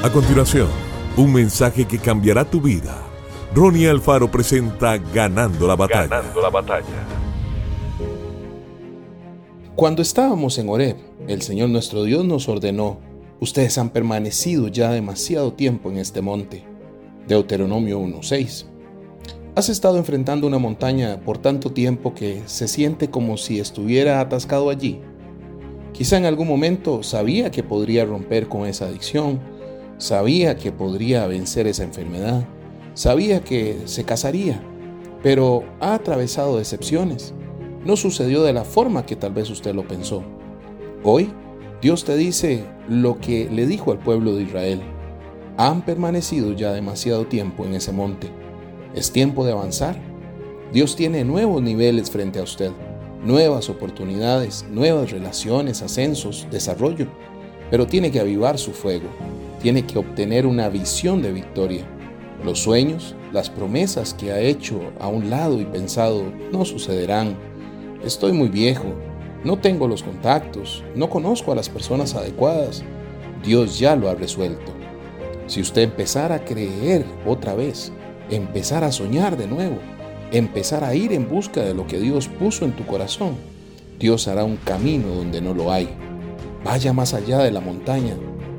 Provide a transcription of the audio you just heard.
A continuación, un mensaje que cambiará tu vida. Ronnie Alfaro presenta Ganando la batalla. Ganando la batalla. Cuando estábamos en Oreb, el Señor nuestro Dios nos ordenó, ustedes han permanecido ya demasiado tiempo en este monte. Deuteronomio 1.6. Has estado enfrentando una montaña por tanto tiempo que se siente como si estuviera atascado allí. Quizá en algún momento sabía que podría romper con esa adicción, Sabía que podría vencer esa enfermedad. Sabía que se casaría. Pero ha atravesado decepciones. No sucedió de la forma que tal vez usted lo pensó. Hoy, Dios te dice lo que le dijo al pueblo de Israel. Han permanecido ya demasiado tiempo en ese monte. Es tiempo de avanzar. Dios tiene nuevos niveles frente a usted, nuevas oportunidades, nuevas relaciones, ascensos, desarrollo, pero tiene que avivar su fuego tiene que obtener una visión de victoria. Los sueños, las promesas que ha hecho a un lado y pensado no sucederán. Estoy muy viejo, no tengo los contactos, no conozco a las personas adecuadas. Dios ya lo ha resuelto. Si usted empezara a creer otra vez, empezar a soñar de nuevo, empezar a ir en busca de lo que Dios puso en tu corazón, Dios hará un camino donde no lo hay. Vaya más allá de la montaña,